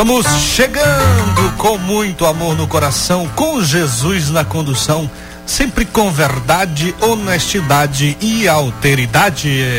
Estamos chegando com muito amor no coração, com Jesus na condução, sempre com verdade, honestidade e alteridade.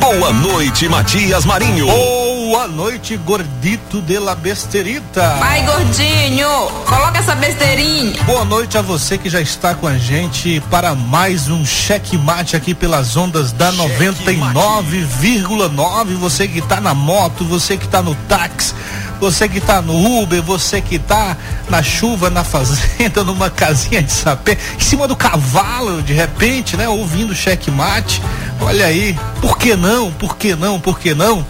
Boa noite, Matias Marinho. Boa noite, gordito de la besterita. Vai, gordinho, coloca essa besteirinha. Boa noite a você que já está com a gente para mais um cheque mate aqui pelas ondas da 99,9. Você que está na moto, você que está no táxi você que está no Uber, você que está na chuva, na fazenda, numa casinha de sapê, em cima do cavalo, de repente, né? Ouvindo checkmate. Olha aí, por que não? Por que não? Por que não?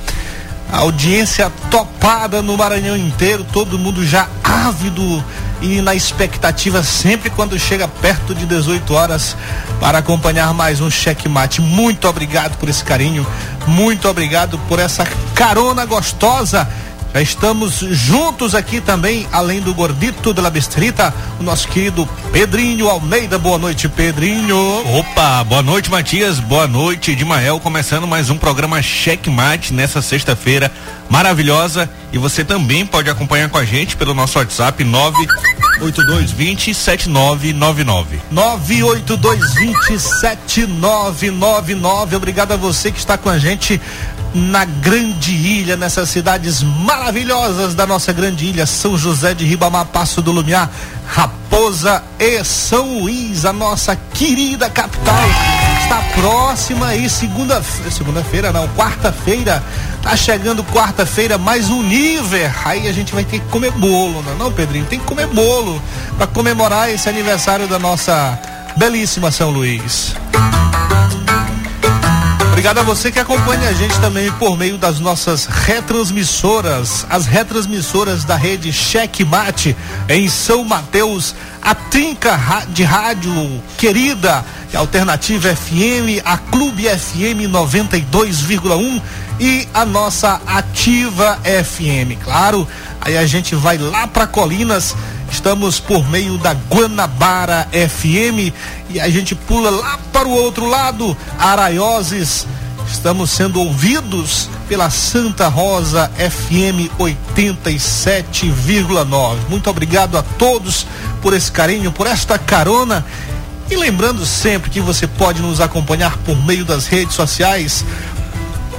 A audiência topada no Maranhão inteiro, todo mundo já ávido e na expectativa sempre quando chega perto de 18 horas para acompanhar mais um checkmate. Muito obrigado por esse carinho, muito obrigado por essa carona gostosa já estamos juntos aqui também, além do gordito de la Bestrita, o nosso querido Pedrinho Almeida. Boa noite, Pedrinho. Opa, boa noite, Matias. Boa noite, Dimael. Começando mais um programa Checkmate nessa sexta-feira maravilhosa. E você também pode acompanhar com a gente pelo nosso WhatsApp 98220 7999. 98220 7999. Obrigado a você que está com a gente na grande ilha, nessas cidades maravilhosas da nossa grande ilha, São José de Ribamar, Passo do Lumiar, Raposa e São Luís, a nossa querida capital. Está próxima aí, segunda, segunda-feira não, quarta-feira. Tá chegando quarta-feira mais um nível. Aí a gente vai ter que comer bolo, não, é não Pedrinho? Tem que comer bolo para comemorar esse aniversário da nossa belíssima São Luís. Obrigado a você que acompanha a gente também por meio das nossas retransmissoras, as retransmissoras da rede Checkmate em São Mateus, a Trinca de Rádio Querida, Alternativa FM, a Clube FM 92,1 e a nossa Ativa FM. Claro, aí a gente vai lá para Colinas Estamos por meio da Guanabara FM e a gente pula lá para o outro lado, Araioses. Estamos sendo ouvidos pela Santa Rosa FM 87,9. Muito obrigado a todos por esse carinho, por esta carona. E lembrando sempre que você pode nos acompanhar por meio das redes sociais,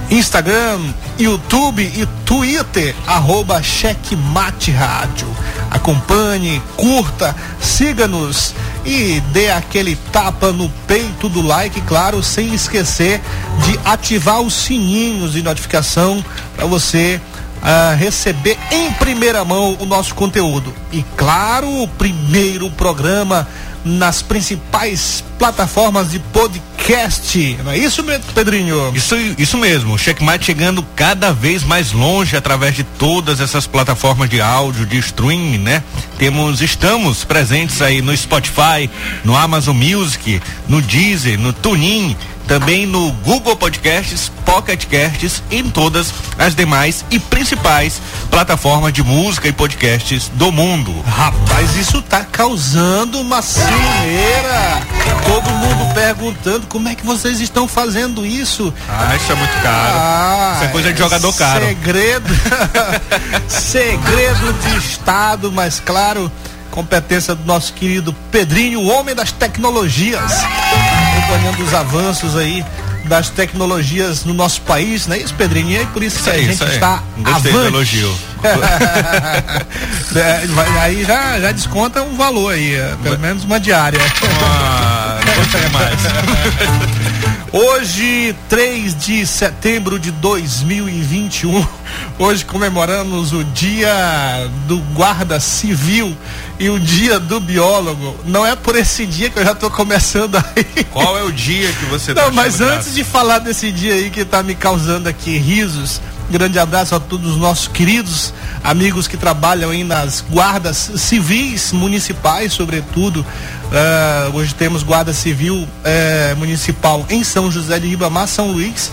Instagram, YouTube e Twitter, arroba Checkmate Rádio. Acompanhe, curta, siga-nos e dê aquele tapa no peito do like, claro, sem esquecer de ativar os sininhos de notificação para você uh, receber em primeira mão o nosso conteúdo. E claro, o primeiro programa nas principais plataformas de podcast. Não é isso, Pedrinho? Isso, isso mesmo. O Checkmate chegando cada vez mais longe através de todas essas plataformas de áudio, de streaming, né? Temos, estamos presentes aí no Spotify, no Amazon Music, no Deezer, no TuneIn também no Google Podcasts, Pocket Casts em todas as demais e principais plataformas de música e podcasts do mundo. Rapaz, isso tá causando uma cineira. Todo mundo perguntando como é que vocês estão fazendo isso. Ah, isso é muito caro. Ah, isso é coisa de jogador caro. Segredo. segredo de Estado, mas claro, competência do nosso querido Pedrinho, o homem das tecnologias acompanhando os avanços aí das tecnologias no nosso país, não é isso, Pedrinho? E é por isso, isso que aí, a gente está Gostei avante. elogio. é, aí já, já desconta um valor aí, é, pelo menos uma diária. Ah, não mais. Hoje, 3 de setembro de 2021, hoje comemoramos o Dia do Guarda Civil e o Dia do Biólogo. Não é por esse dia que eu já estou começando aí. Qual é o dia que você tá Não, mas antes de falar desse dia aí que está me causando aqui risos, grande abraço a todos os nossos queridos amigos que trabalham aí nas guardas civis municipais, sobretudo. Uh, hoje temos guarda civil uh, municipal em São José de Ribamar, São Luís.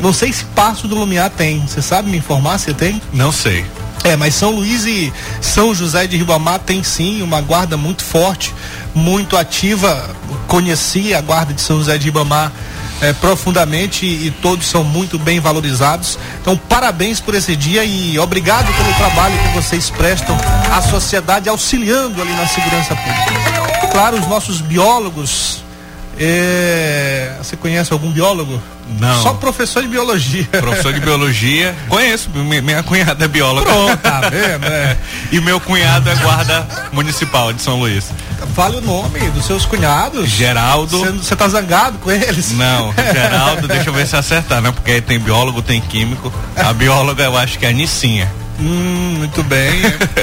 Não sei se Passo do Lumiar tem. Você sabe me informar se tem? Não sei. É, mas São Luís e São José de Ribamar tem sim uma guarda muito forte, muito ativa. Conheci a guarda de São José de Ribamar é, profundamente e todos são muito bem valorizados. Então, parabéns por esse dia e obrigado pelo trabalho que vocês prestam à sociedade, auxiliando ali na segurança pública. Claro, os nossos biólogos. É... Você conhece algum biólogo? Não. Só professor de biologia. Professor de biologia. Conheço, minha cunhada é bióloga. Pronto, tá vendo? É. e meu cunhado é guarda municipal de São Luís. Fale o nome dos seus cunhados. Geraldo. Você tá zangado com eles? Não, Geraldo, deixa eu ver se acertar, né? Porque tem biólogo, tem químico. A bióloga eu acho que é a Nicinha. Hum, muito bem,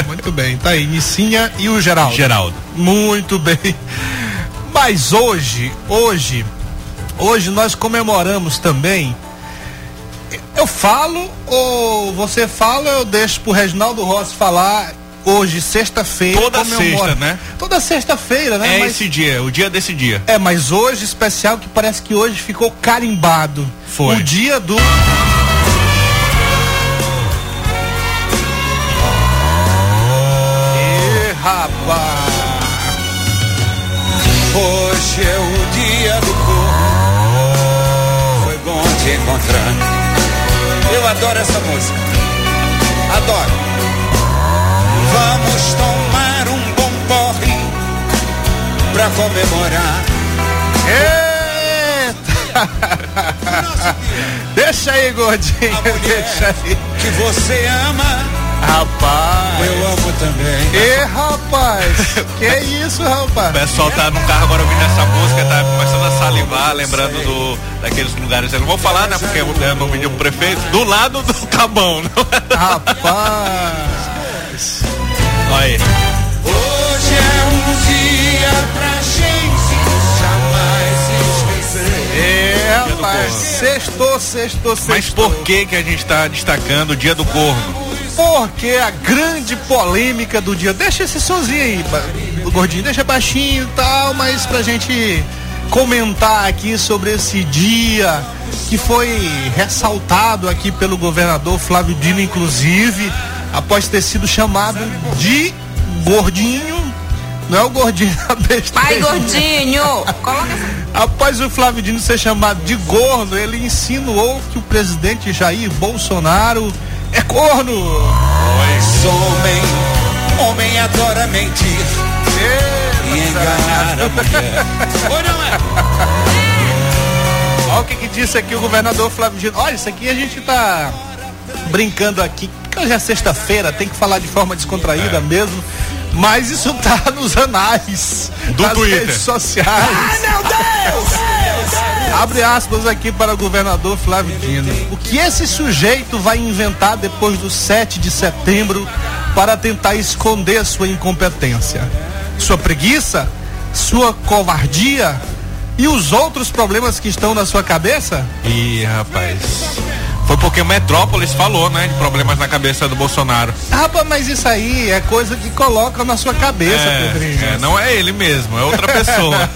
muito bem. Tá aí, Nicinha e o Geraldo. Geraldo. Muito bem. Mas hoje, hoje, hoje nós comemoramos também. Eu falo ou você fala, eu deixo pro Reginaldo Rossi falar hoje, sexta-feira. Toda sexta, né? Toda sexta-feira, né? É mas, esse dia, o dia desse dia. É, mas hoje especial que parece que hoje ficou carimbado. Foi. O dia do. E rapaz! Hoje é o dia do corpo. Foi bom te encontrar. Eu adoro essa música. Adoro. Vamos tomar um bom porre pra comemorar. Eita! Deixa aí, gordinho. Deixa aí. Que você ama. Rapaz. Eu amo também. E rapaz, que isso, rapaz? O pessoal tá no carro agora ouvindo essa música, tá começando a salivar, lembrando do, daqueles lugares. Eu não vou falar, né? Porque é no vídeo prefeito, do lado do Cabão. Rapaz. Olha aí. Hoje é um dia pra gente jamais esquecer. É, rapaz. Sextou, sextou, sextou. Mas por que que a gente tá destacando o dia do corno? Porque a grande polêmica do dia. Deixa esse sozinho aí, gordinho, deixa baixinho e tal, mas pra gente comentar aqui sobre esse dia que foi ressaltado aqui pelo governador Flávio Dino, inclusive, após ter sido chamado de gordinho. Não é o gordinho da besta. Pai gordinho! Coloca Após o Flávio Dino ser chamado de gordo, ele insinuou que o presidente Jair Bolsonaro é corno. Sou homem, homem adora mentir e enganar a mulher. Ou não é? Olha o que, que disse aqui o governador Flávio Dino. Olha, isso aqui a gente tá brincando aqui, porque hoje é sexta-feira, tem que falar de forma descontraída É. mesmo. Mas isso tá nos anais Do das Twitter. redes sociais. Meu Deus! Abre aspas aqui para o governador Flávio Dino. O que esse sujeito vai inventar depois do 7 de setembro para tentar esconder sua incompetência? Sua preguiça? Sua covardia? E os outros problemas que estão na sua cabeça? Ih, rapaz. Foi porque o Metrópolis falou, né, de problemas na cabeça do Bolsonaro. Rapaz, mas isso aí é coisa que coloca na sua cabeça, Pedrinho. É, é, não é ele mesmo, é outra pessoa.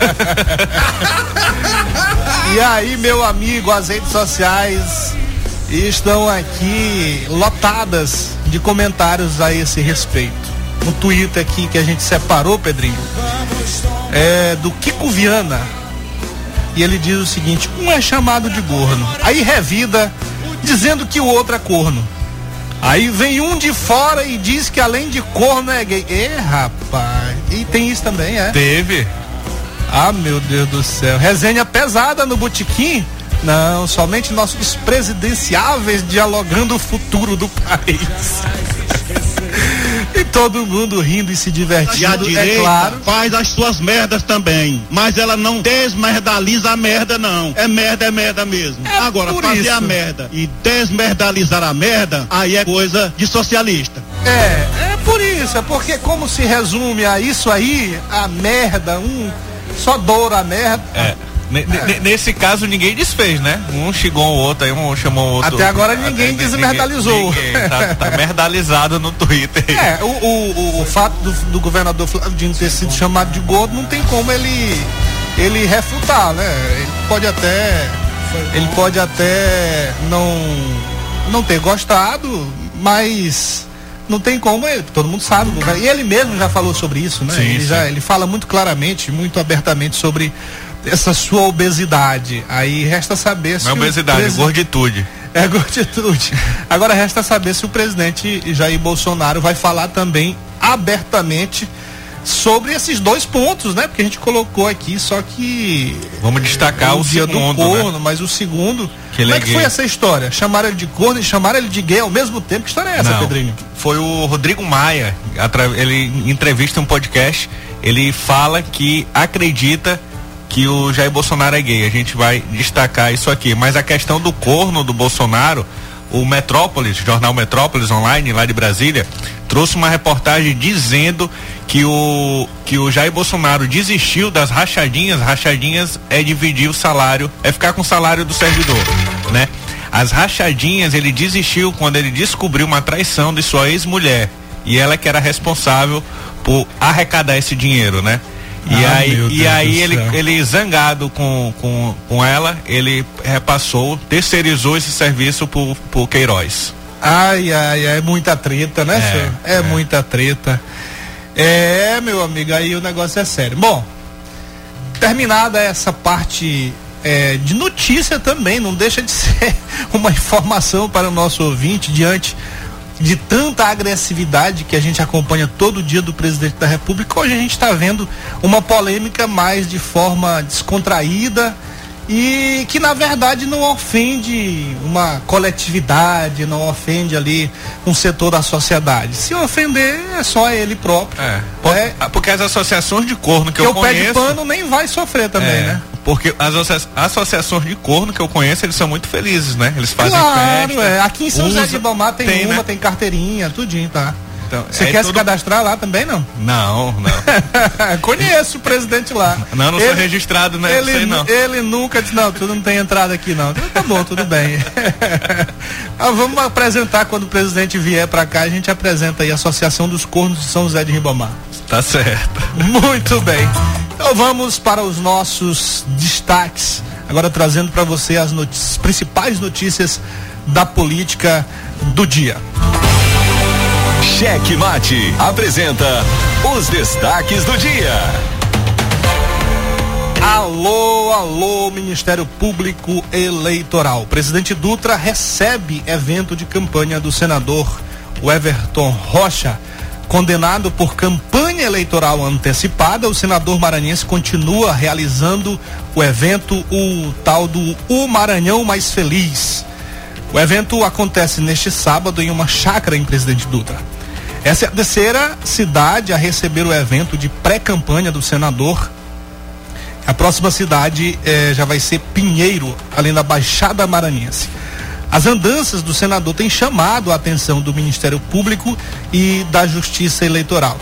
E aí, meu amigo, as redes sociais estão aqui lotadas de comentários a esse respeito. No Twitter aqui que a gente separou, Pedrinho, é do Kiko Viana. E ele diz o seguinte: um é chamado de gorno. Aí revida dizendo que o outro é corno. Aí vem um de fora e diz que além de corno é gay. Ê, rapaz. E tem isso também, é? Teve. Ah, meu Deus do céu. Resenha pesada no botequim? Não, somente nossos presidenciáveis dialogando o futuro do país. todo mundo rindo e se divertindo. E a direita é claro. faz as suas merdas também, mas ela não desmerdaliza a merda não. É merda, é merda mesmo. É Agora, fazer isso. a merda e desmerdalizar a merda, aí é coisa de socialista. É, é por isso, é porque como se resume a isso aí, a merda, um só doura a merda. É. Ne- ne- Nesse caso ninguém desfez, né? Um xingou o outro, aí um chamou o outro. Até agora ninguém Até- desmerdalizou. ninguém. Tá, tá merdalizado no Twitter. É, o, o, o, o fato do, do governador Flávio Dino ter sido chamado de gordo não tem como ele ele refutar, né? Ele pode até ele pode até não não ter gostado, mas não tem como, ele, todo mundo sabe. E ele mesmo já falou sobre isso, né? Sim, ele, sim. já, ele fala muito claramente, muito abertamente sobre essa sua obesidade. Aí resta saber se Não é o obesidade, presi- gorditude. é gorditude. Agora resta saber se o presidente Jair Bolsonaro vai falar também abertamente sobre esses dois pontos, né? Porque a gente colocou aqui, só que Vamos destacar o, dia segundo, do né? corno, mas o segundo. Que como é é que foi essa história? Chamaram ele de corno e chamaram ele de gay ao mesmo tempo? Que história é essa, Não, Pedrinho? Foi o Rodrigo Maia, ele entrevista um podcast, ele fala que acredita que o Jair Bolsonaro é gay. A gente vai destacar isso aqui. Mas a questão do corno do Bolsonaro, o Metrópolis, jornal Metrópolis online lá de Brasília, trouxe uma reportagem dizendo que o que o Jair Bolsonaro desistiu das rachadinhas. Rachadinhas é dividir o salário, é ficar com o salário do servidor, né? As rachadinhas ele desistiu quando ele descobriu uma traição de sua ex-mulher e ela que era responsável por arrecadar esse dinheiro, né? E Ah, aí, e aí ele, ele zangado com, com, com ela, ele repassou, terceirizou esse serviço por, por Queiroz. Ai, ai, ai, é muita treta, né, É, senhor? É, muita treta. É, meu amigo, aí o negócio é sério. Bom, terminada essa parte é, de notícia também, não deixa de ser uma informação para o nosso ouvinte diante de tanta agressividade que a gente acompanha todo dia do presidente da República. Hoje a gente está vendo uma polêmica mais de forma descontraída e que na verdade não ofende uma coletividade, não ofende ali um setor da sociedade. Se ofender é só ele próprio. É. Por- É. Porque as associações de corno que Porque eu o pé de conheço. pano nem vai sofrer também, é, né? Porque as associa- associações de corno que eu conheço, eles são muito felizes, né? Eles fazem claro, festa. é. Aqui em São José usa- de Ibamar tem, tem, uma, né? tem carteirinha, tudinho, tá? Então, Você é quer se tudo- cadastrar lá também, não? Não, não. Conheço o presidente lá. Não, não sou registrado, né? Ele, Sei não. ele nunca disse, não, tu não tem entrada aqui não. Tá bom, tudo bem. Ah, vamos apresentar quando o presidente vier pra cá, a gente apresenta aí a Associação dos Cornos de São José de Ribamar. Tá certo. Muito bem. Então vamos para os nossos destaques. Agora trazendo para você as notícias, principais notícias da política do dia. Cheque Mate apresenta os destaques do dia. Alô, alô, Ministério Público Eleitoral. Presidente Dutra recebe evento de campanha do senador Everton Rocha. Condenado por campanha eleitoral antecipada, o senador maranhense continua realizando o evento, o tal do O Maranhão Mais Feliz. O evento acontece neste sábado em uma chácara em Presidente Dutra. Essa é a terceira cidade a receber o evento de pré-campanha do senador a próxima cidade eh, já vai ser Pinheiro, além da Baixada Maranhense. As andanças do senador têm chamado a atenção do Ministério Público e da Justiça Eleitoral.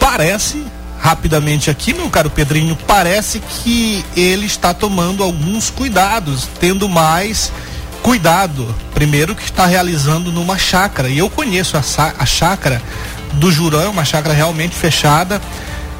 Parece, rapidamente aqui, meu caro Pedrinho, parece que ele está tomando alguns cuidados, tendo mais cuidado. Primeiro que está realizando numa chácara. E eu conheço a, a chácara do Jurão, é uma chácara realmente fechada.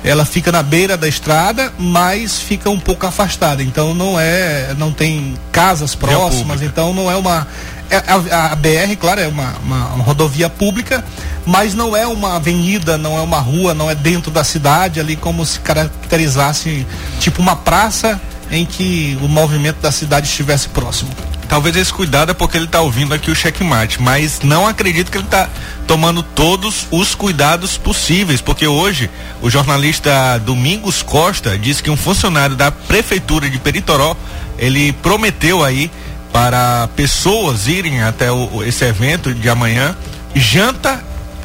Ela fica na beira da estrada, mas fica um pouco afastada. Então não é, não tem casas próximas. Então não é uma é- a, a BR, claro, é uma, uma- uma rodovia pública, mas não é uma avenida, não é uma rua, não é dentro da cidade ali como se caracterizasse tipo uma praça em que o movimento da cidade estivesse próximo. Talvez esse cuidado é porque ele tá ouvindo aqui o checkmate, mas não acredito que ele tá tomando todos os cuidados possíveis, porque hoje o jornalista Domingos Costa disse que um funcionário da prefeitura de Peritoró, ele prometeu aí para pessoas irem até o- o- esse evento de amanhã, janta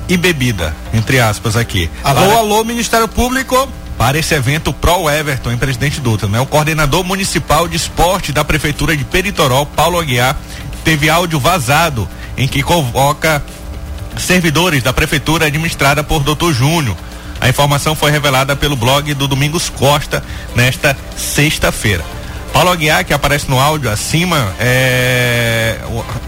e bebida, entre aspas aqui. Alô, para, alô, Ministério Público. Para esse evento Pro Everton em Presidente Dutra, né? O coordenador municipal de esporte da Prefeitura de Peritoró, Paulo Aguiar, teve áudio vazado em que convoca servidores da prefeitura administrada por Dr. Júnior. A informação foi revelada pelo blog do Domingos Costa nesta sexta-feira. Paulo Aguiar, que aparece no áudio acima, é,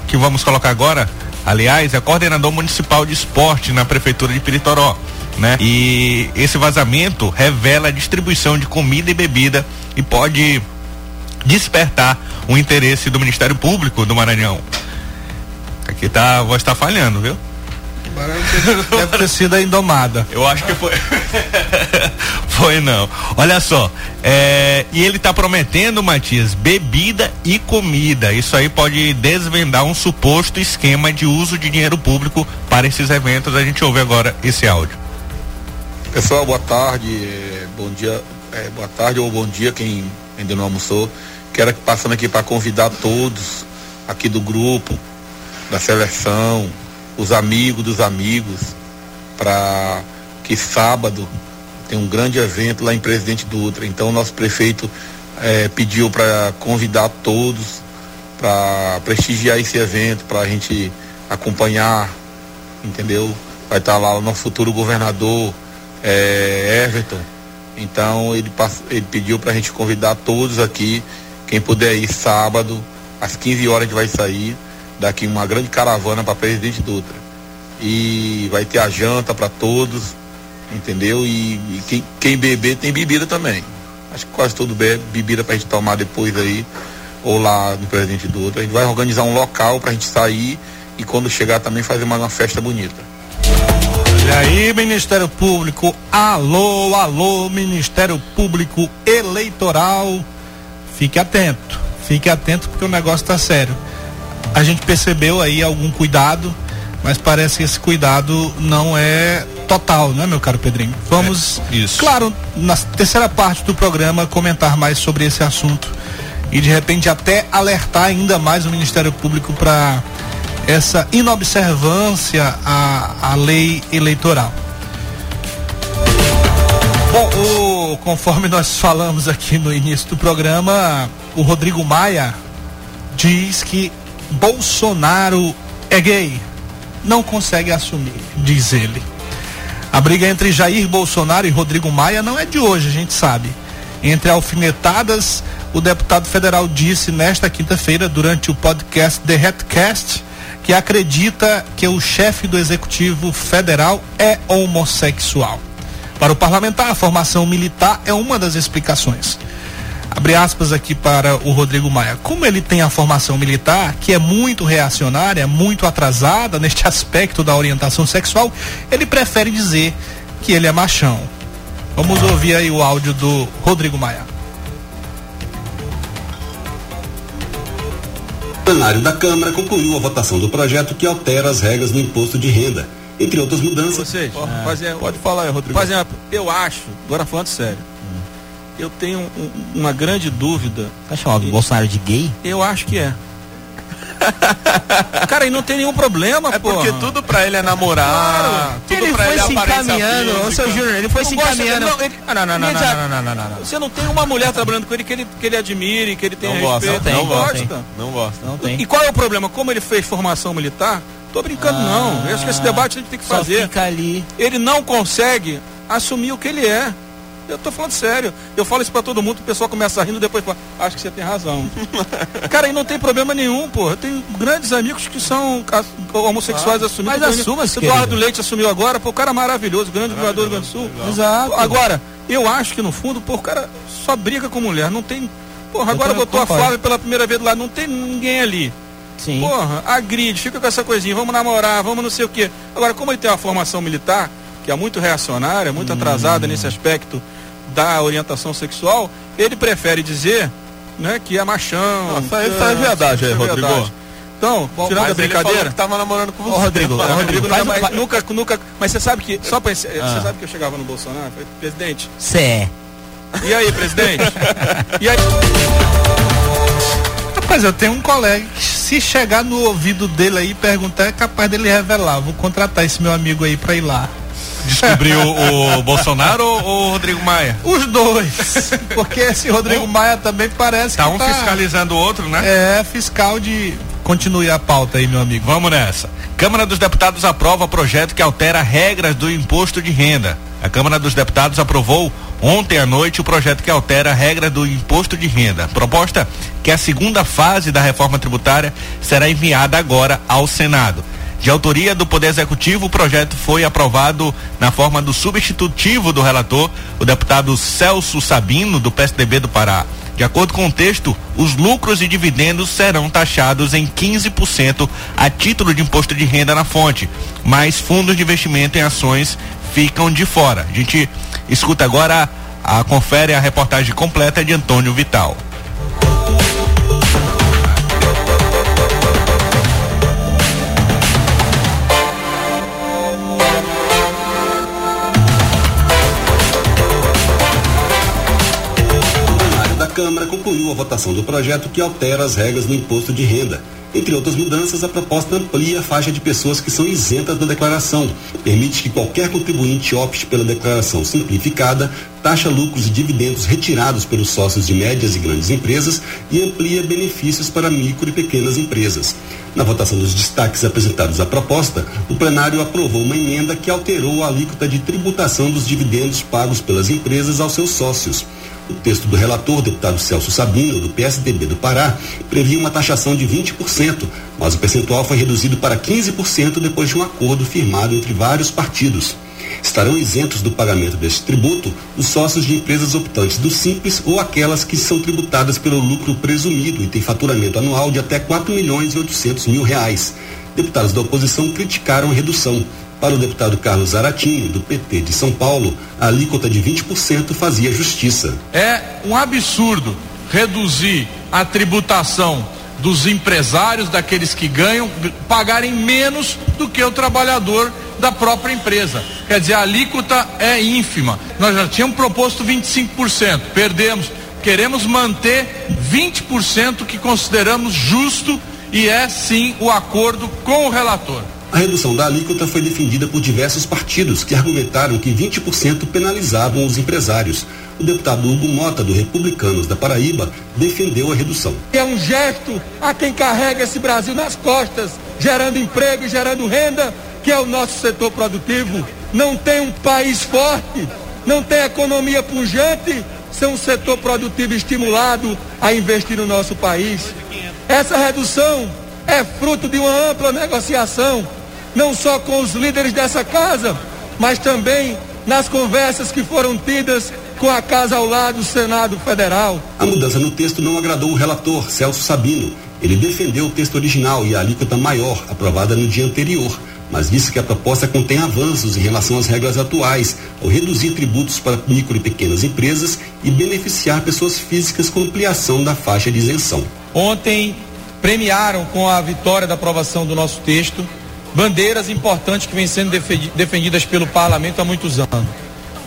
que vamos colocar agora, aliás, é coordenador municipal de esporte na prefeitura de Piritoró. Né? E esse vazamento revela a distribuição de comida e bebida e pode despertar o interesse do Ministério Público do Maranhão. Aqui tá, a voz está falhando, viu? Deve ter sido a indomada. Eu acho que foi. foi não. Olha só. É, e ele está prometendo, Matias, bebida e comida. Isso aí pode desvendar um suposto esquema de uso de dinheiro público para esses eventos. A gente ouve agora esse áudio. Pessoal, boa tarde. Bom dia. É, boa tarde ou bom dia, quem ainda não almoçou. Quero passando aqui para convidar todos aqui do grupo, da seleção, os amigos dos amigos, para que sábado tem um grande evento lá em Presidente Dutra. Então, nosso prefeito é, pediu para convidar todos para prestigiar esse evento, para a gente acompanhar, entendeu? Vai estar tá lá o nosso futuro governador, é, Everton. Então, ele, ele pediu para a gente convidar todos aqui, quem puder ir sábado, às 15 horas a gente vai sair daqui uma grande caravana para Presidente Dutra. E vai ter a janta para todos, entendeu? E, e, quem, quem beber tem bebida também. Acho que quase todo bebe bebida para a gente tomar depois aí, ou lá no Presidente Dutra. A gente vai organizar um local para a gente sair e quando chegar também fazer uma, uma festa bonita. E aí, Ministério Público, alô, alô, Ministério Público Eleitoral, fique atento, fique atento porque o negócio está sério a gente percebeu aí algum cuidado, mas parece que esse cuidado não é total, né, meu caro Pedrinho? Vamos, é, isso. claro, na terceira parte do programa comentar mais sobre esse assunto e de repente até alertar ainda mais o Ministério Público para essa inobservância à, à lei eleitoral. Bom, o, conforme nós falamos aqui no início do programa, o Rodrigo Maia diz que Bolsonaro é gay. Não consegue assumir, diz ele. A briga entre Jair Bolsonaro e Rodrigo Maia não é de hoje, a gente sabe. Entre alfinetadas, o deputado federal disse nesta quinta-feira, durante o podcast The Hatcast, que acredita que o chefe do executivo federal é homossexual. Para o parlamentar, a formação militar é uma das explicações abre aspas aqui para o Rodrigo Maia. Como ele tem a formação militar, que é muito reacionária, muito atrasada neste aspecto da orientação sexual, ele prefere dizer que ele é machão. Vamos ouvir aí o áudio do Rodrigo Maia. O plenário da Câmara concluiu a votação do projeto que altera as regras do imposto de renda, entre outras mudanças. Vocês, é, fazer, pode falar, Rodrigo. Fazer, eu acho, agora falando sério, eu tenho um, uma grande dúvida. Tá chamado o Bolsonaro de gay? Eu acho que é. Cara, e não tem nenhum problema, é pô. É porque tudo pra ele é namorar. Claro. Tudo ele pra ele é se encaminhando, ô seu Júnior, ele foi não se encaminhando. Não, ele, não, não, não, não, não, não, Você não tem uma mulher trabalhando com ele que ele, que ele admire, que ele tem não respeito. Gosta, não, tem, gosta. gosta. Não gosta. Não tem. E qual é o problema? Como ele fez formação militar, tô brincando ah, não. Eu acho que esse ah. debate a gente tem que fazer. Ele não consegue assumir o que ele é. Eu tô falando sério. Eu falo isso pra todo mundo, o pessoal começa rindo, depois fala, acho que você tem razão. Cara, aí não tem problema nenhum, pô. Eu tenho grandes amigos que são homossexuais ah, assumidos. Mas assuma Eduardo querido. Leite assumiu agora, pô, o cara maravilhoso, grande governador do Rio Grande do Sul. Exato. Agora, eu acho que no fundo, pô, o cara só briga com mulher, não tem. Porra, agora botou a Flávia pela primeira vez lá, não tem ninguém ali. Sim. Porra, agride, fica com essa coisinha, vamos namorar, vamos não sei o quê. Agora, como ele tem uma formação militar, que é muito reacionária, muito hum. atrasada nesse aspecto da orientação sexual, ele prefere dizer né, que é machão. Não, isso, isso é verdade aí, é Rodrigo. Verdade. Então, Bom, tirando a brincadeira. que tava namorando com você. Ô, Rodrigo, ô, Rodrigo nunca, mais, nunca, nunca. Mas você sabe que. Só pra, ah. Você sabe que eu chegava no Bolsonaro? Falei, presidente. Você é. E aí, presidente? e aí? Rapaz, eu tenho um colega que se chegar no ouvido dele aí e perguntar, é capaz dele revelar. Vou contratar esse meu amigo aí pra ir lá. Descobriu o Bolsonaro ou o Rodrigo Maia? Os dois. Porque esse Rodrigo Maia também parece Tá que um tá, fiscalizando o outro, né? É, fiscal de. Continue a pauta aí, meu amigo. Vamos nessa. Câmara dos Deputados aprova projeto que altera regras do imposto de renda. A Câmara dos Deputados aprovou ontem à noite o projeto que altera a regra do imposto de renda. Proposta que a segunda fase da reforma tributária será enviada agora ao Senado. De autoria do Poder Executivo, o projeto foi aprovado na forma do substitutivo do relator, o deputado Celso Sabino, do PSDB do Pará. De acordo com o texto, os lucros e dividendos serão taxados em 15% a título de imposto de renda na fonte, mas fundos de investimento em ações ficam de fora. A gente escuta agora, a, confere a reportagem completa de Antônio Vital. Câmara concluiu a votação do projeto que altera as regras do imposto de renda. Entre outras mudanças, a proposta amplia a faixa de pessoas que são isentas da declaração, permite que qualquer contribuinte opte pela declaração simplificada, taxa lucros e dividendos retirados pelos sócios de médias e grandes empresas e amplia benefícios para micro e pequenas empresas. Na votação dos destaques apresentados à proposta, o plenário aprovou uma emenda que alterou a alíquota de tributação dos dividendos pagos pelas empresas aos seus sócios. O texto do relator, deputado Celso Sabino, do PSDB do Pará, previa uma taxação de 20%, mas o percentual foi reduzido para 15% depois de um acordo firmado entre vários partidos. Estarão isentos do pagamento deste tributo os sócios de empresas optantes do Simples ou aquelas que são tributadas pelo lucro presumido e têm faturamento anual de até 4 milhões e 800 mil reais. Deputados da oposição criticaram a redução. Para o deputado Carlos Aratinho, do PT de São Paulo, a alíquota de 20% fazia justiça. É um absurdo reduzir a tributação dos empresários, daqueles que ganham, pagarem menos do que o trabalhador da própria empresa. Quer dizer, a alíquota é ínfima. Nós já tínhamos proposto 25%, perdemos. Queremos manter 20% que consideramos justo e é sim o acordo com o relator. A redução da alíquota foi defendida por diversos partidos que argumentaram que 20% penalizavam os empresários. O deputado Hugo Mota, do Republicanos da Paraíba, defendeu a redução. É um gesto a quem carrega esse Brasil nas costas, gerando emprego e gerando renda, que é o nosso setor produtivo. Não tem um país forte, não tem economia pujante, sem um setor produtivo estimulado a investir no nosso país. Essa redução é fruto de uma ampla negociação não só com os líderes dessa casa, mas também nas conversas que foram tidas com a casa ao lado do Senado Federal. A mudança no texto não agradou o relator, Celso Sabino. Ele defendeu o texto original e a alíquota maior, aprovada no dia anterior, mas disse que a proposta contém avanços em relação às regras atuais, ao reduzir tributos para micro e pequenas empresas e beneficiar pessoas físicas com ampliação da faixa de isenção. Ontem premiaram com a vitória da aprovação do nosso texto bandeiras importantes que vêm sendo defendidas pelo parlamento há muitos anos.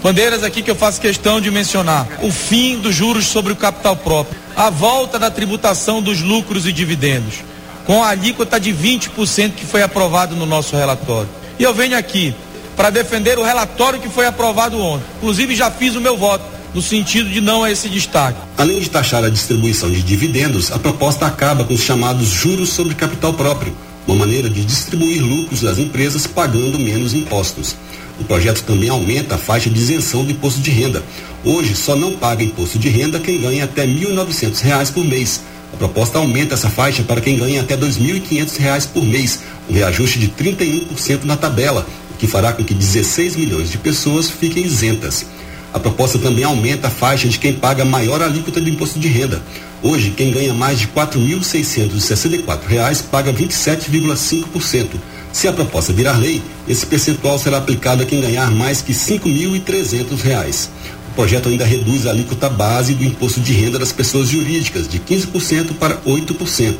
Bandeiras aqui que eu faço questão de mencionar: o fim dos juros sobre o capital próprio, a volta da tributação dos lucros e dividendos, com a alíquota de 20% que foi aprovado no nosso relatório. E eu venho aqui para defender o relatório que foi aprovado ontem. Inclusive já fiz o meu voto no sentido de não a esse destaque. Além de taxar a distribuição de dividendos, a proposta acaba com os chamados juros sobre capital próprio uma maneira de distribuir lucros das empresas pagando menos impostos. O projeto também aumenta a faixa de isenção do imposto de renda. Hoje só não paga imposto de renda quem ganha até R$ 1.900 por mês. A proposta aumenta essa faixa para quem ganha até R$ 2.500 por mês, um reajuste de 31% na tabela, o que fará com que 16 milhões de pessoas fiquem isentas. A proposta também aumenta a faixa de quem paga maior alíquota do imposto de renda. Hoje, quem ganha mais de R$ 4.664 paga 27,5%. Se a proposta virar lei, esse percentual será aplicado a quem ganhar mais que R$ 5.300. O projeto ainda reduz a alíquota base do imposto de renda das pessoas jurídicas de 15% para 8%.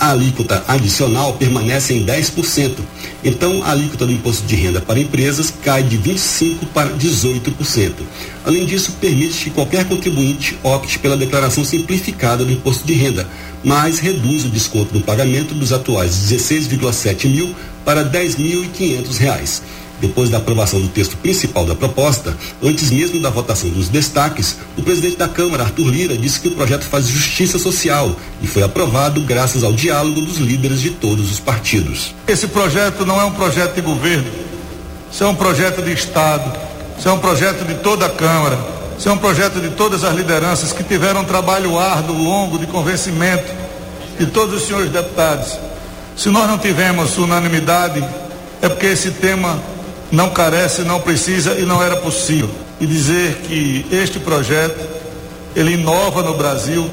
A alíquota adicional permanece em 10%. Então, a alíquota do imposto de renda para empresas cai de 25% para 18%. Além disso, permite que qualquer contribuinte opte pela declaração simplificada do imposto de renda, mas reduz o desconto no pagamento dos atuais 16,7 mil para 10.500 reais. Depois da aprovação do texto principal da proposta, antes mesmo da votação dos destaques, o presidente da Câmara, Arthur Lira, disse que o projeto faz justiça social e foi aprovado graças ao diálogo dos líderes de todos os partidos. Esse projeto não é um projeto de governo, isso é um projeto de Estado, isso é um projeto de toda a Câmara, isso é um projeto de todas as lideranças que tiveram um trabalho árduo, longo, de convencimento de todos os senhores deputados. Se nós não tivemos unanimidade, é porque esse tema não carece, não precisa e não era possível. E dizer que este projeto, ele inova no Brasil,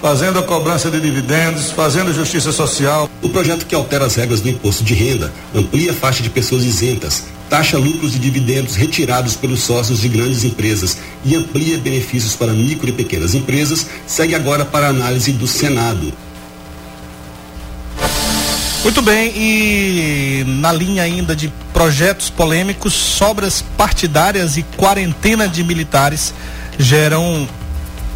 fazendo a cobrança de dividendos, fazendo justiça social. O projeto que altera as regras do imposto de renda, amplia a faixa de pessoas isentas, taxa lucros e dividendos retirados pelos sócios de grandes empresas e amplia benefícios para micro e pequenas empresas, segue agora para análise do Senado. Muito bem, e na linha ainda de projetos polêmicos, sobras partidárias e quarentena de militares geram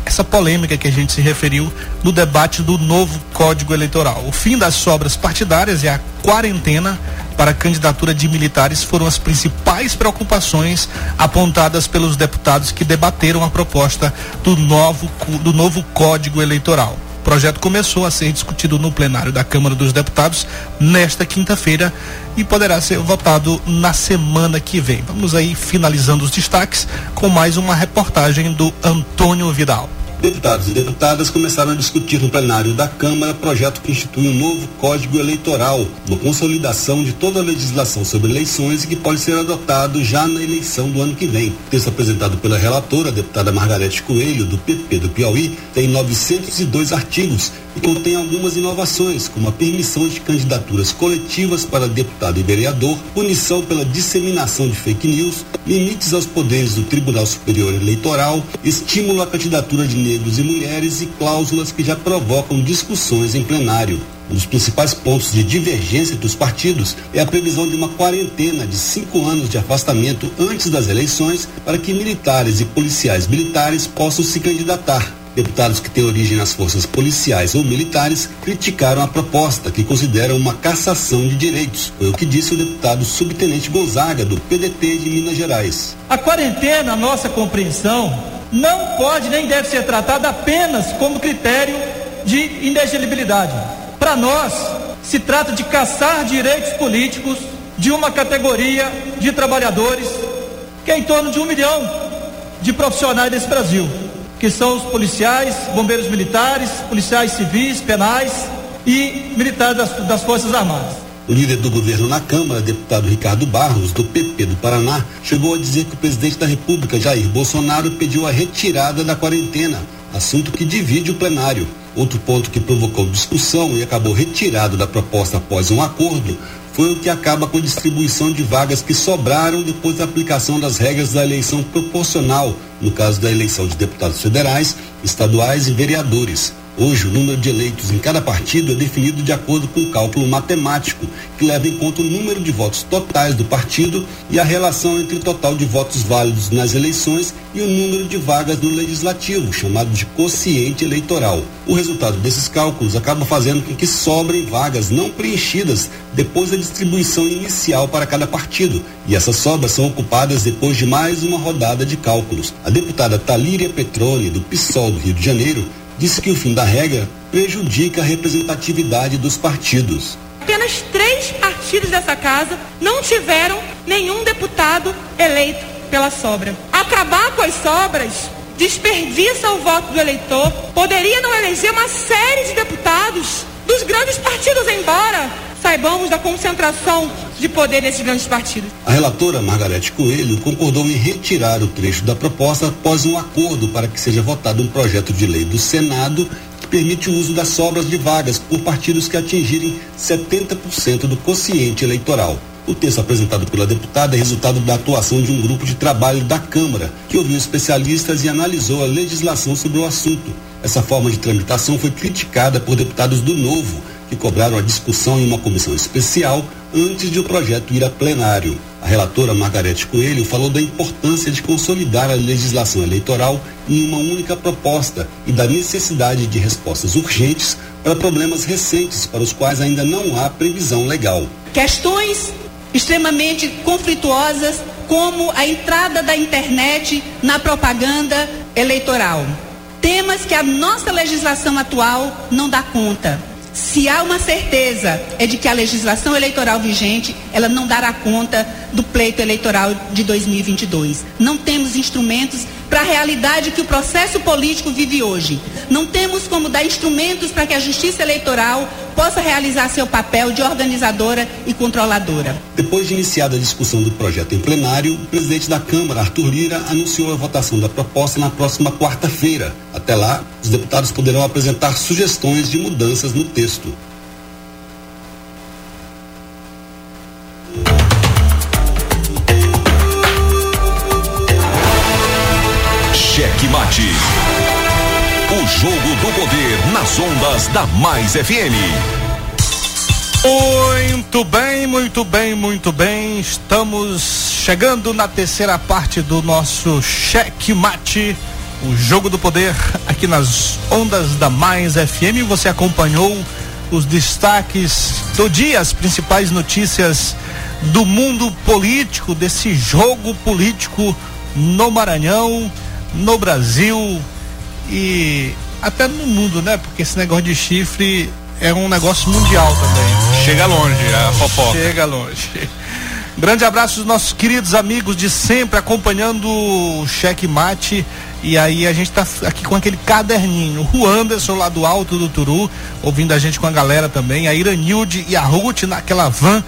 essa polêmica que a gente se referiu no debate do novo Código Eleitoral. O fim das sobras partidárias e a quarentena para a candidatura de militares foram as principais preocupações apontadas pelos deputados que debateram a proposta do novo, do novo Código Eleitoral. O projeto começou a ser discutido no plenário da Câmara dos Deputados nesta quinta-feira e poderá ser votado na semana que vem. Vamos aí finalizando os destaques com mais uma reportagem do Antônio Vidal. Deputados e deputadas começaram a discutir no plenário da Câmara projeto que institui um novo Código Eleitoral, uma consolidação de toda a legislação sobre eleições e que pode ser adotado já na eleição do ano que vem. O texto apresentado pela relatora, a deputada Margarete Coelho, do PP do Piauí, tem 902 artigos e contém algumas inovações, como a permissão de candidaturas coletivas para deputado e vereador, punição pela disseminação de fake news, limites aos poderes do Tribunal Superior Eleitoral, estímulo à candidatura de negros e mulheres e cláusulas que já provocam discussões em plenário. Um dos principais pontos de divergência dos partidos é a previsão de uma quarentena de cinco anos de afastamento antes das eleições para que militares e policiais militares possam se candidatar. Deputados que têm origem nas forças policiais ou militares criticaram a proposta, que consideram uma cassação de direitos. Foi o que disse o deputado subtenente Gonzaga, do PDT de Minas Gerais. A quarentena, nossa compreensão, não pode nem deve ser tratada apenas como critério de inelegibilidade. Para nós, se trata de caçar direitos políticos de uma categoria de trabalhadores que é em torno de um milhão de profissionais desse Brasil que são os policiais, bombeiros militares, policiais civis, penais e militares das, das Forças Armadas. O líder do governo na Câmara, deputado Ricardo Barros, do PP do Paraná, chegou a dizer que o presidente da República, Jair Bolsonaro, pediu a retirada da quarentena, assunto que divide o plenário. Outro ponto que provocou discussão e acabou retirado da proposta após um acordo foi o que acaba com a distribuição de vagas que sobraram depois da aplicação das regras da eleição proporcional, no caso da eleição de deputados federais, estaduais e vereadores. Hoje, o número de eleitos em cada partido é definido de acordo com um cálculo matemático, que leva em conta o número de votos totais do partido e a relação entre o total de votos válidos nas eleições e o número de vagas no legislativo, chamado de quociente eleitoral. O resultado desses cálculos acaba fazendo com que sobrem vagas não preenchidas depois da distribuição inicial para cada partido, e essas sobras são ocupadas depois de mais uma rodada de cálculos. A deputada Talíria Petrone, do PSOL do Rio de Janeiro, disse que o fim da regra prejudica a representatividade dos partidos. Apenas três partidos dessa casa não tiveram nenhum deputado eleito pela sobra. Acabar com as sobras desperdiça o voto do eleitor, poderia não eleger uma série de deputados dos grandes partidos, embora saibamos da concentração de poder nesses grandes partidos. A relatora Margarete Coelho concordou em retirar o trecho da proposta após um acordo para que seja votado um projeto de lei do Senado que permite o uso das sobras de vagas por partidos que atingirem 70% do quociente eleitoral. O texto apresentado pela deputada é resultado da atuação de um grupo de trabalho da Câmara, que ouviu especialistas e analisou a legislação sobre o assunto. Essa forma de tramitação foi criticada por deputados do Novo, que cobraram a discussão em uma comissão especial antes de o projeto ir a plenário. A relatora Margarete Coelho falou da importância de consolidar a legislação eleitoral em uma única proposta e da necessidade de respostas urgentes para problemas recentes para os quais ainda não há previsão legal. Questões extremamente conflituosas, como a entrada da internet na propaganda eleitoral. Temas que a nossa legislação atual não dá conta. Se há uma certeza é de que a legislação eleitoral vigente, ela não dará conta do pleito eleitoral de 2022. Não temos instrumentos para a realidade que o processo político vive hoje. Não temos como dar instrumentos para que a justiça eleitoral possa realizar seu papel de organizadora e controladora. Depois de iniciada a discussão do projeto em plenário, o presidente da Câmara, Arthur Lira, anunciou a votação da proposta na próxima quarta-feira. Até lá, os deputados poderão apresentar sugestões de mudanças no texto. Jogo do poder nas ondas da Mais FM. Muito bem, muito bem, muito bem. Estamos chegando na terceira parte do nosso cheque mate, o jogo do poder aqui nas ondas da Mais FM. Você acompanhou os destaques do dia, as principais notícias do mundo político, desse jogo político no Maranhão, no Brasil e até no mundo, né? Porque esse negócio de chifre é um negócio mundial também. Chega longe a fofoca. Chega longe. Grande abraço aos nossos queridos amigos de sempre acompanhando o Cheque Mate. E aí a gente tá aqui com aquele caderninho. O Anderson lá do alto do Turu, ouvindo a gente com a galera também. A Iranilde e a Ruth naquela van.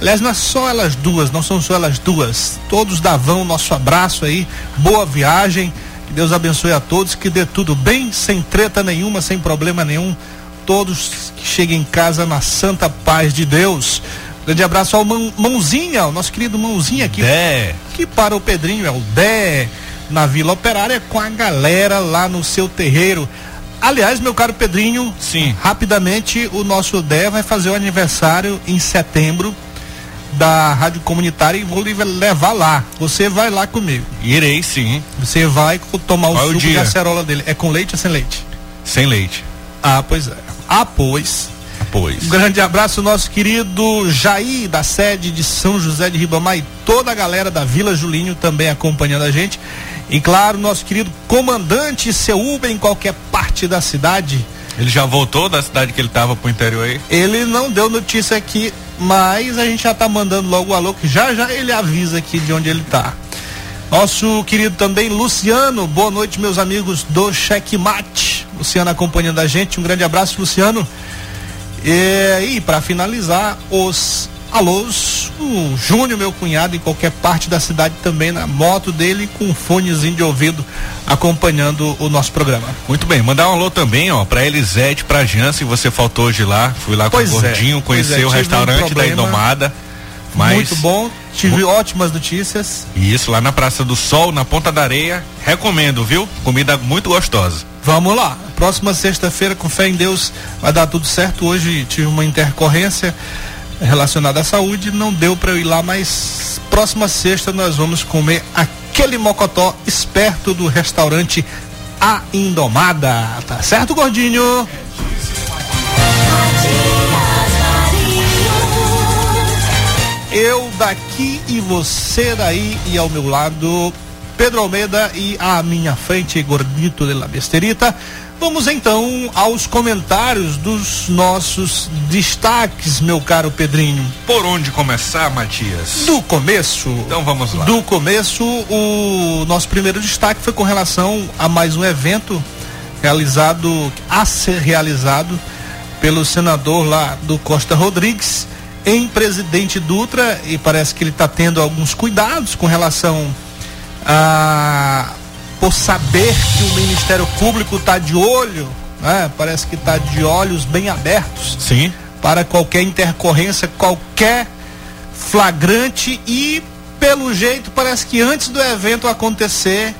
Aliás, não é só elas duas, não são só elas duas. Todos da van, nosso abraço aí. Boa viagem. Que Deus abençoe a todos, que dê tudo bem, sem treta nenhuma, sem problema nenhum. Todos que cheguem em casa na santa paz de Deus. Grande abraço ao Mão, Mãozinha, o nosso querido Mãozinha aqui. Dé. Que para o Pedrinho é o Dé, na Vila Operária, com a galera lá no seu terreiro. Aliás, meu caro Pedrinho, sim. Rapidamente, o nosso Dé vai fazer o aniversário em setembro da Rádio Comunitária e vou levar lá. Você vai lá comigo. Irei sim. Você vai tomar o Qual é suco de acerola dele. É com leite ou sem leite? Sem leite. Ah, pois é. Ah, pois. Pois. Um grande abraço nosso querido Jair, da sede de São José de Ribamar e toda a galera da Vila Julinho também acompanhando a gente. E claro, nosso querido comandante seu Uber em qualquer parte da cidade. Ele já voltou da cidade que ele tava pro interior aí? Ele não deu notícia aqui, mas a gente já tá mandando logo o alô, que já já ele avisa aqui de onde ele tá. Nosso querido também Luciano, boa noite, meus amigos do Checkmate. Luciano acompanhando a gente, um grande abraço, Luciano. E, e para finalizar, os alôs, o Júnior, meu cunhado, em qualquer parte da cidade também, na moto dele, com um fonezinho de ouvido, acompanhando o nosso programa. Muito bem, mandar um alô também, ó, pra Elisete, pra Jean, se você faltou hoje lá, fui lá com é, o Gordinho, pois é, conhecer o tive um restaurante da. Indomada. Mas Muito bom, tive ótimas notícias. Isso, lá na Praça do Sol, na Ponta da Areia, recomendo, viu? Comida muito gostosa. Vamos lá. Próxima sexta-feira, com fé em Deus, vai dar tudo certo. Hoje tive uma intercorrência relacionada à saúde, não deu para eu ir lá, mas próxima sexta nós vamos comer aquele mocotó esperto do restaurante A Indomada. Tá certo, gordinho? Eu daqui e você daí e ao meu lado Pedro Almeida e à minha frente Gordito de la Besterita. Vamos então aos comentários dos nossos destaques, meu caro Pedrinho. Por onde começar, Matias? Do começo. Então vamos lá. Do começo, o nosso primeiro destaque foi com relação a mais um evento realizado, a ser realizado pelo senador lá do Costa Rodrigues em Presidente Dutra e parece que ele está tendo alguns cuidados com relação a por saber que o Ministério Público está de olho, né? Parece que está de olhos bem abertos. Sim. Para qualquer intercorrência, qualquer flagrante e pelo jeito parece que antes do evento acontecer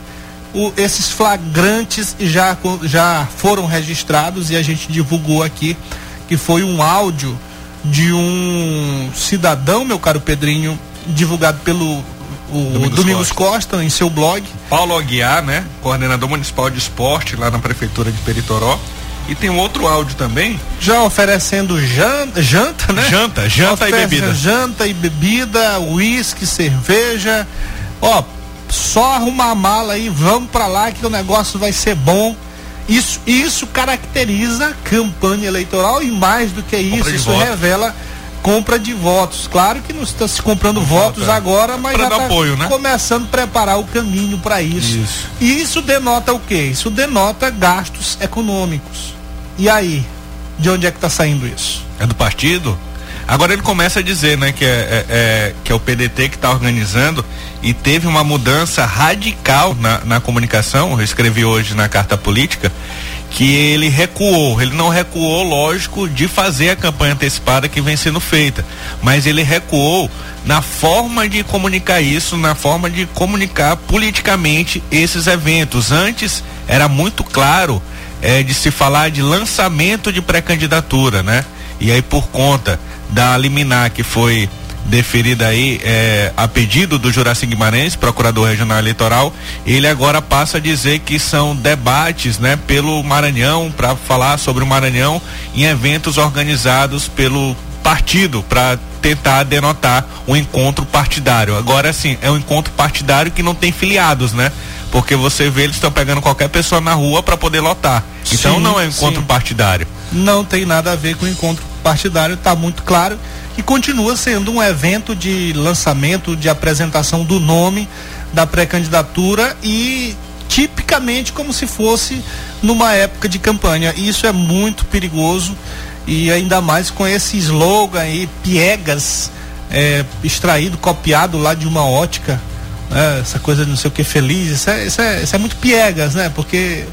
o- esses flagrantes já, já foram registrados e a gente divulgou aqui que foi um áudio de um cidadão, meu caro Pedrinho, divulgado pelo o Domingos Domingos, Costa. em seu blog. Paulo Aguiar, né? Coordenador Municipal de Esporte lá na Prefeitura de Peritoró. E tem um outro áudio também. Já oferecendo janta, janta né? Janta, janta e Oferece bebida. Janta e bebida, uísque, cerveja. Ó, só arrumar a mala aí, vamos pra lá que o negócio vai ser bom. Isso, isso caracteriza a campanha eleitoral e mais do que isso, isso voto. revela compra de votos. Claro que não está se comprando votos é. agora, mas Pra já tá apoio, né? começando a preparar o caminho para isso. Isso. E isso denota o quê? Isso denota gastos econômicos. E aí, de onde é que está saindo isso? É do partido? Agora ele começa a dizer, né, que é, é- é- que é o PDT que está organizando e teve uma mudança radical na, na comunicação. Eu escrevi hoje na carta política que ele recuou. Ele não recuou, lógico, de fazer a campanha antecipada que vem sendo feita, mas ele recuou na forma de comunicar isso, na forma de comunicar politicamente esses eventos. Antes era muito claro é, de se falar de lançamento de pré-candidatura, né? E aí por conta da liminar que foi deferida aí é, a pedido do Juraci Guimarães, procurador regional eleitoral, ele agora passa a dizer que são debates, né, pelo Maranhão para falar sobre o Maranhão em eventos organizados pelo partido para tentar denotar um encontro partidário. Agora sim, é um encontro partidário que não tem filiados, né? Porque você vê eles estão pegando qualquer pessoa na rua para poder lotar. Então Sim, não é um encontro sim. partidário. Não tem nada a ver com o encontro partidário, está muito claro. E continua sendo um evento de lançamento, de apresentação do nome da pré-candidatura e tipicamente como se fosse numa época de campanha. Isso é muito perigoso e ainda mais com esse slogan aí, piegas, é, extraído, copiado lá de uma ótica, né? essa coisa de não sei o que feliz, isso é, isso é, isso é muito piegas, né? Porque.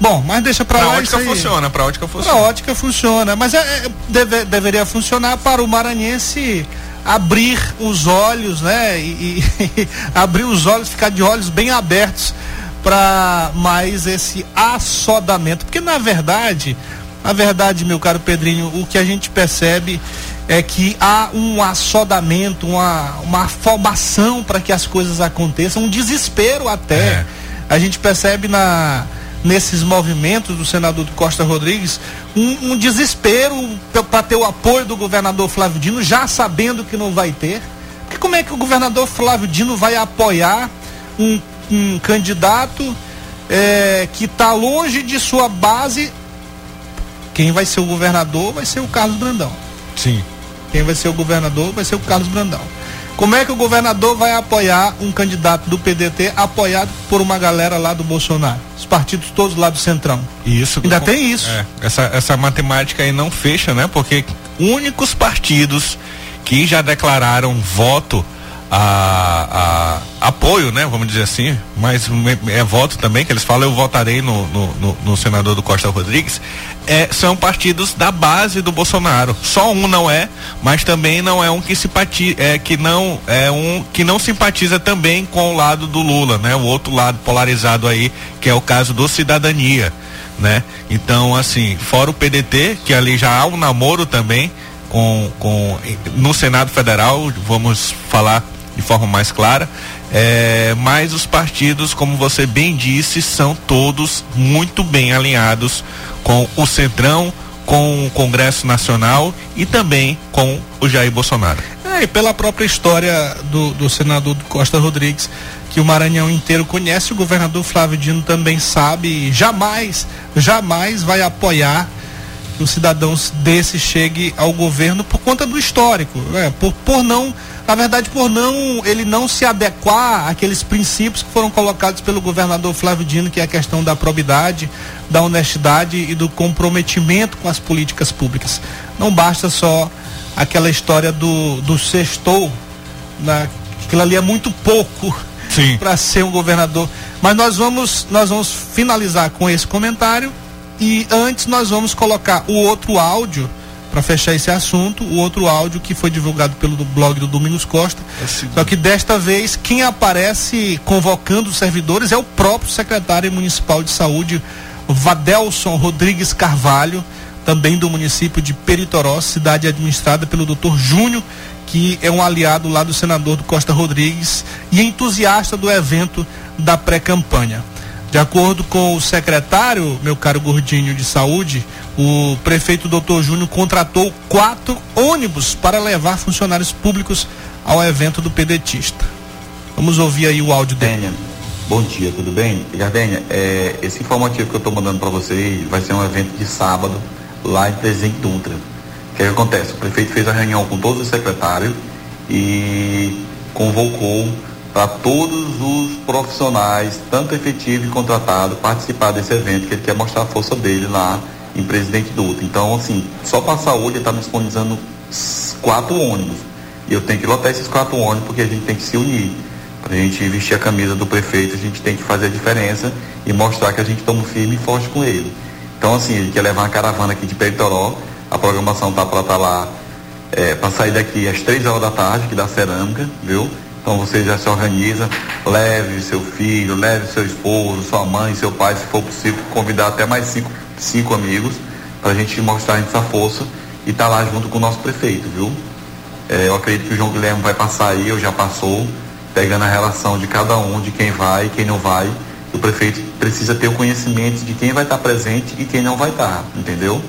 Bom, mas deixa pra, Pra lá. ótica funciona, pra ótica Pra funciona. ótica funciona, mas é, é, deve- deveria funcionar para o maranhense abrir os olhos, né? E, e abrir os olhos, ficar de olhos bem abertos para mais esse assodamento, porque na verdade, na verdade, meu caro Pedrinho, o que a gente percebe é que há um assodamento, uma, uma afobação para que as coisas aconteçam, um desespero até. A gente percebe na nesses movimentos do senador Costa Rodrigues um, um desespero para ter o apoio do governador Flávio Dino, já sabendo que não vai ter. Porque como é que o governador Flávio Dino vai apoiar um, um candidato eh, que está longe de sua base? Quem vai ser o governador vai ser o Carlos Brandão. Sim. Quem vai ser o governador vai ser o Carlos Brandão. Como é que o governador vai apoiar um candidato do PDT apoiado por uma galera lá do Bolsonaro? Os partidos todos lá do Centrão. Isso. Ainda tem isso. É, essa, essa matemática aí não fecha, né? Porque únicos partidos que já declararam voto a, a apoio, né? Vamos dizer assim, mas é voto também, que eles falam, eu votarei no, no, no- no senador do Costa Rodrigues, é, são partidos da base do Bolsonaro. Só um não é, mas também não é um que simpatiza, é, que não é um que não simpatiza também com o lado do Lula, né? O outro lado polarizado aí, que é o caso do Cidadania, né? Então, assim, fora o PDT, que ali já há um namoro também com, com no Senado Federal, vamos falar de forma mais clara, é, mas os partidos, como você bem disse, são todos muito bem alinhados com o Centrão, com o Congresso Nacional e também com o Jair Bolsonaro. É, e pela própria história do, do senador Costa Rodrigues, que o Maranhão inteiro conhece, o governador Flávio Dino também sabe e jamais, jamais vai apoiar que um cidadão desse chegue ao governo por conta do histórico, né? por, por não, na verdade, por não ele não se adequar àqueles princípios que foram colocados pelo governador Flávio Dino, que é a questão da probidade, da honestidade e do comprometimento com as políticas públicas. Não basta só aquela história do, do sextou, na, aquilo ali é muito pouco para ser um governador. Mas nós vamos, nós vamos finalizar com esse comentário e antes nós vamos colocar o outro áudio para fechar esse assunto, o outro áudio que foi divulgado pelo blog do Domingos Costa. Só que desta vez quem aparece convocando os servidores é o próprio secretário municipal de saúde, Vadelson Rodrigues Carvalho, também do município de Peritoró, cidade administrada pelo Dr. Júnior, que é um aliado lá do senador do Costa Rodrigues e entusiasta do evento da pré-campanha. De acordo com o secretário, meu caro gordinho de saúde, o prefeito Dr. Júnior contratou quatro ônibus para levar funcionários públicos ao evento do pedetista. Vamos ouvir aí o áudio dele. Bom dia, tudo bem? Gardênia, é, esse informativo que eu estou mandando para vocês vai ser um evento de sábado lá em Presidente Dutra. O que, é que acontece? O prefeito fez a reunião com todos os secretários e convocou para todos os profissionais, tanto efetivo e contratado, participar desse evento, que ele quer mostrar a força dele lá em Presidente Dutra. Então, assim, só a saúde ele está disponibilizando quatro ônibus. E eu tenho que lotar esses quatro ônibus porque a gente tem que se unir. Para a gente vestir a camisa do prefeito, a gente tem que fazer a diferença e mostrar que a gente toma firme e forte com ele. Então, assim, ele quer levar uma caravana aqui de Peritoró, a programação tá para estar tá lá, é, para sair daqui às três horas da tarde, que dá cerâmica, viu? Então você já se organiza, leve seu filho, leve seu esposo, sua mãe, seu pai, se for possível, convidar até mais cinco, cinco amigos, para a gente mostrar essa força e estar tá lá junto com o nosso prefeito, viu? É, eu acredito que o João Guilherme vai passar aí, ou já passou, pegando a relação de cada um, de quem vai e quem não vai. O prefeito precisa ter o conhecimento de quem vai estar presente e quem não vai estar, entendeu?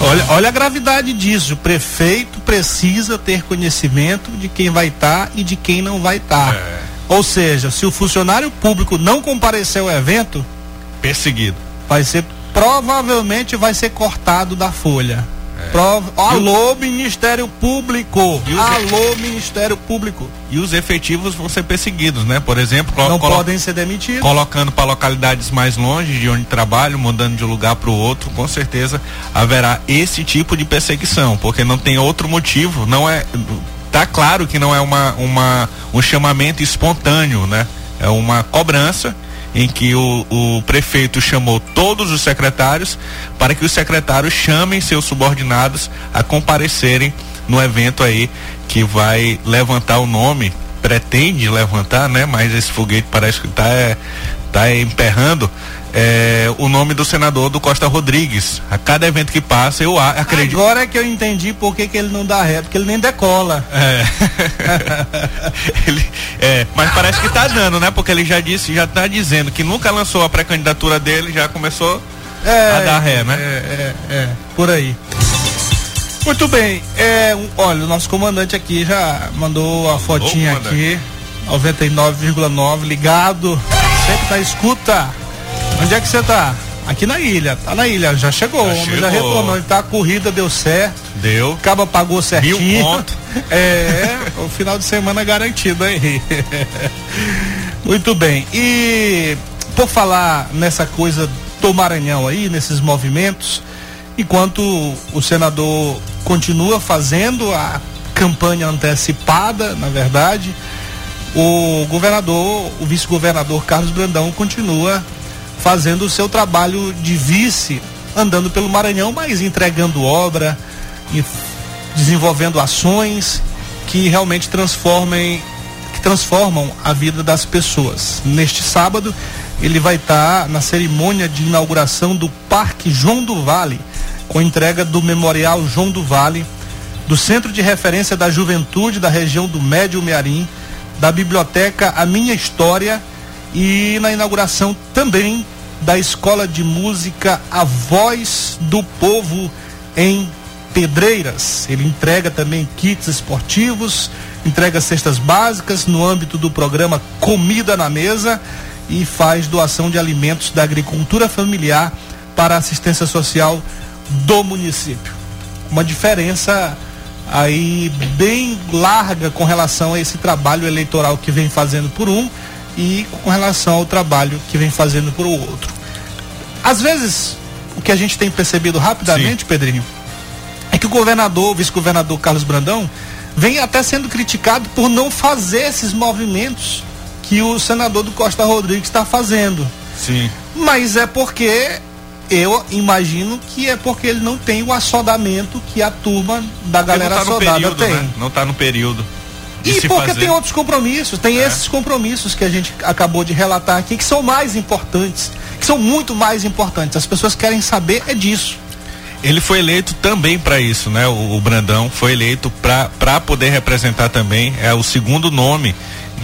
Olha, olha a gravidade disso. O prefeito precisa ter conhecimento de quem vai estar e de quem não vai estar. É. Ou seja, se o funcionário público não comparecer ao evento, perseguido. Vai ser provavelmente vai ser cortado da folha. É. Prova... Alô, Ministério Público! Os... Alô, Ministério Público! E os efetivos vão ser perseguidos, né? Por exemplo, não colo... podem ser demitidos. Colocando para localidades mais longe de onde trabalham, mudando de um lugar para o outro, com certeza haverá esse tipo de perseguição, porque não tem outro motivo, não é. Tá claro que não é uma, uma, um chamamento espontâneo, né? É uma cobrança em que o, o prefeito chamou todos os secretários para que os secretários chamem seus subordinados a comparecerem no evento aí que vai levantar o nome, pretende levantar, né? Mas esse foguete parece que está é, tá emperrando é, o nome do senador do Costa Rodrigues. A cada evento que passa, eu acredito. Agora é que eu entendi por que, que ele não dá ré, porque ele nem decola. É. ele, é. Mas parece que tá dando, né? Porque ele já disse, já tá dizendo que nunca lançou a pré-candidatura dele, já começou é, a dar ré, né? É, é, é, por aí. Muito bem, é, olha, o nosso comandante aqui já mandou a fotinha aqui, 99,9 ligado, sempre na escuta. Onde é que você tá? Aqui na ilha, tá na ilha, já chegou, já, chegou. já retornou, ele tá a corrida, deu certo. Deu. Acaba pagou certinho. Mil. É, o final de semana garantido aí. Muito bem. E por falar nessa coisa do Maranhão aí, nesses movimentos, enquanto o senador continua fazendo a campanha antecipada, na verdade, o governador, o vice-governador Carlos Brandão continua fazendo o seu trabalho de vice, andando pelo Maranhão, mas entregando obra, desenvolvendo ações que realmente transformem, que transformam a vida das pessoas. Neste sábado, ele vai estar na cerimônia de inauguração do Parque João do Vale, com entrega do Memorial João do Vale, do Centro de Referência da Juventude da região do Médio Mearim, da Biblioteca A Minha História e na inauguração também da Escola de Música A Voz do Povo em Pedreiras. Ele entrega também kits esportivos, entrega cestas básicas no âmbito do programa Comida na Mesa e faz doação de alimentos da agricultura familiar para a assistência social do município. Uma diferença aí bem larga com relação a esse trabalho eleitoral que vem fazendo por um e com relação ao trabalho que vem fazendo por outro. Às vezes, o que a gente tem percebido rapidamente, Sim. Pedrinho, é que o governador, o vice-governador Carlos Brandão, vem até sendo criticado por não fazer esses movimentos que o senador do Costa Rodrigues está fazendo. Sim. Mas é porque eu imagino que é porque ele não tem o assodamento que a turma da galera tá assodada período, tem. Né? Não está no período. E porque fazer. tem outros compromissos, tem é. esses compromissos que a gente acabou de relatar aqui, que são mais importantes, que são muito mais importantes. As pessoas querem saber é disso. Ele foi eleito também para isso, né? O, o, Brandão foi eleito para poder representar também, é o segundo nome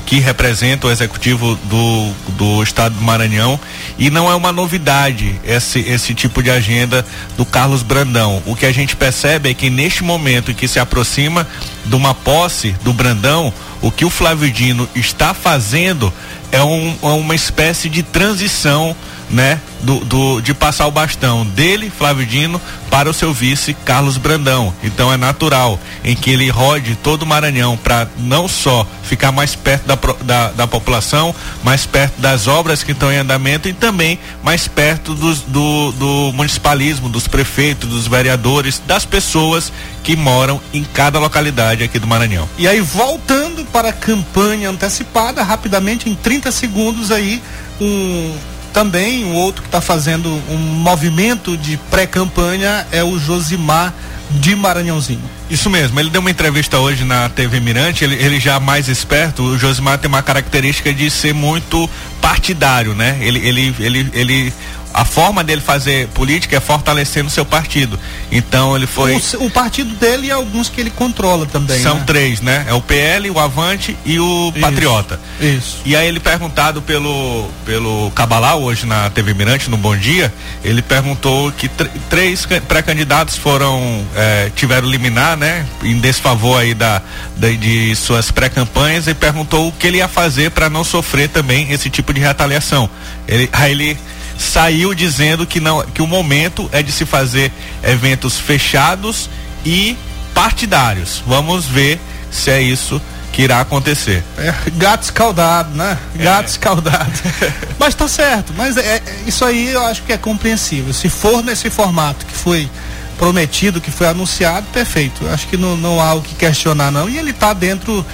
que representa o executivo do, do estado do Maranhão e não é uma novidade esse, esse tipo de agenda do Carlos Brandão. O que a gente percebe é que neste momento em que se aproxima de uma posse do Brandão, o que o Flávio Dino está fazendo é, um, é uma espécie de transição né, do, do, de passar o bastão dele, Flávio Dino, para o seu vice, Carlos Brandão. Então é natural em que ele rode todo o Maranhão para não só ficar mais perto da, da, da, população, mais perto das obras que estão em andamento e também mais perto dos, do, do municipalismo, dos prefeitos, dos vereadores, das pessoas que moram em cada localidade aqui do Maranhão. E aí, voltando para a campanha antecipada, rapidamente, em 30 segundos aí, um também um outro que está fazendo um movimento de pré-campanha é o Josimar de Maranhãozinho. Isso mesmo, ele deu uma entrevista hoje na TV Mirante, ele, ele já mais esperto, o Josimar tem uma característica de ser muito partidário, né? Ele, ele, ele, ele a forma dele fazer política é fortalecendo seu partido. Então ele foi. O, o partido dele e alguns que ele controla também. São né? três, né? É o PL, o Avante e o Isso. Patriota. Isso. E aí ele perguntado pelo pelo Cabalá hoje na TV Mirante no Bom Dia, ele perguntou que três pré-candidatos foram é, tiveram liminar, né? Em desfavor aí da, da de suas pré-campanhas e perguntou o que ele ia fazer para não sofrer também esse tipo de retaliação. Ele, aí ele saiu dizendo que não que o momento é de se fazer eventos fechados e partidários. Vamos ver se é isso que irá acontecer. É, gato escaldado, né? Gato é. escaldado. mas tá certo, mas é, é, isso aí eu acho que é compreensível. Se for nesse formato que foi prometido, que foi anunciado, perfeito. Acho que não, não há o que questionar não. E ele está dentro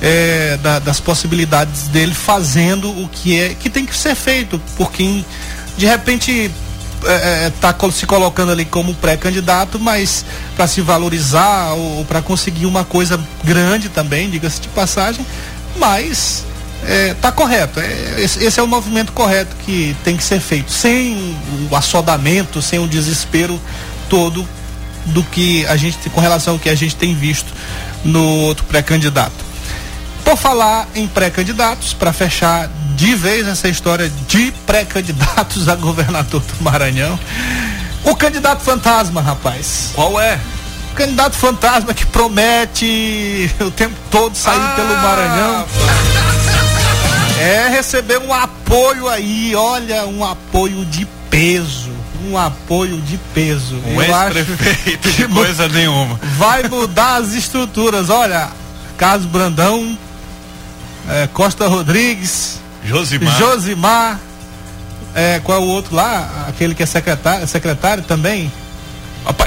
é, da, das possibilidades dele fazendo o que é que tem que ser feito por quem de repente está é, é se colocando ali como pré-candidato, mas para se valorizar ou, ou para conseguir uma coisa grande também, diga-se de passagem, mas está é, correto. É, esse, esse, é o movimento correto que tem que ser feito, sem o assodamento, sem o desespero todo do que a gente, com relação ao que a gente tem visto no outro pré-candidato. Por falar em pré-candidatos, para fechar de vez essa história de pré-candidatos a governador do Maranhão, o candidato fantasma, rapaz. Qual é? O candidato fantasma que promete o tempo todo sair ah, pelo Maranhão. É receber um apoio aí, olha, um apoio de peso um apoio de peso. Um ex-prefeito de coisa nenhuma. Vai mudar as estruturas. Olha, Carlos Brandão é, Costa Rodrigues, Josimar, Josimar é, qual é o outro lá? Aquele que é secretário, secretário também?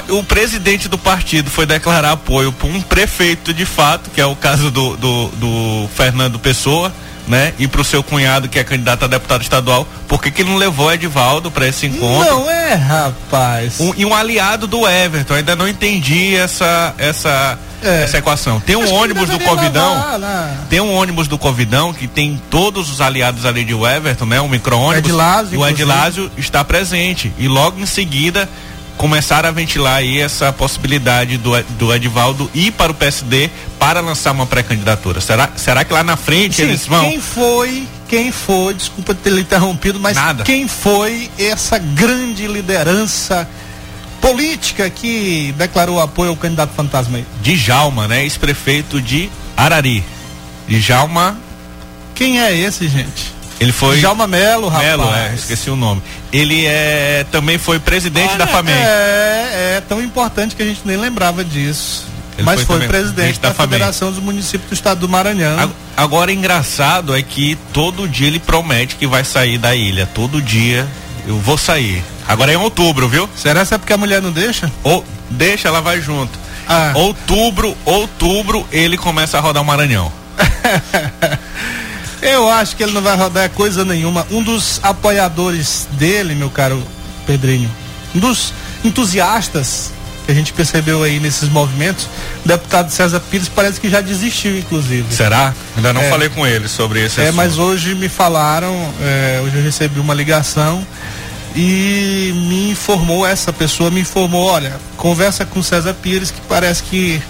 O presidente do partido foi declarar apoio para um prefeito de fato, que é o caso do, do, do Fernando Pessoa, né? E para o seu cunhado, que é candidato a deputado estadual, por que, que ele não levou Edivaldo para esse encontro? Não é, rapaz. Um, e um aliado do Everton, ainda não entendi essa, essa, é. essa equação. Tem um Acho ônibus do Covidão, lá. tem um ônibus do Covidão que tem todos os aliados ali de Everton, né? Um micro-ônibus. O o Edilásio está presente. E logo em seguida começaram a ventilar aí essa possibilidade do, do Edivaldo ir para o PSD para lançar uma pré-candidatura. Será, será que lá na frente Sim, eles vão? Quem foi, quem foi, desculpa ter interrompido, mas Nada. quem foi essa grande liderança política que declarou apoio ao candidato fantasma aí? Djalma, né? Ex-prefeito de Arari. Djalma. Quem é esse, gente? Ele foi. Djalma Melo, rapaz. Melo, é, esqueci o nome. Ele é também foi presidente Olha, da FAMEM. É, é tão importante que a gente nem lembrava disso. Ele Mas foi, foi presidente da, da Federação dos Municípios do Estado do Maranhão. Agora, engraçado é que todo dia ele promete que vai sair da ilha. Todo dia eu vou sair. Agora é em outubro, viu? Será que é porque a mulher não deixa? Ou deixa, ela vai junto. Ah. Outubro, outubro, ele começa a rodar o Maranhão. Eu acho que ele não vai rodar coisa nenhuma. Um dos apoiadores dele, meu caro Pedrinho, um dos entusiastas que a gente percebeu aí nesses movimentos, o deputado César Pires parece que já desistiu, inclusive. Será? Ainda não é, falei com ele sobre esse É, assunto. mas hoje me falaram, é, hoje eu recebi uma ligação e me informou, essa pessoa me informou, olha, conversa com César Pires que parece que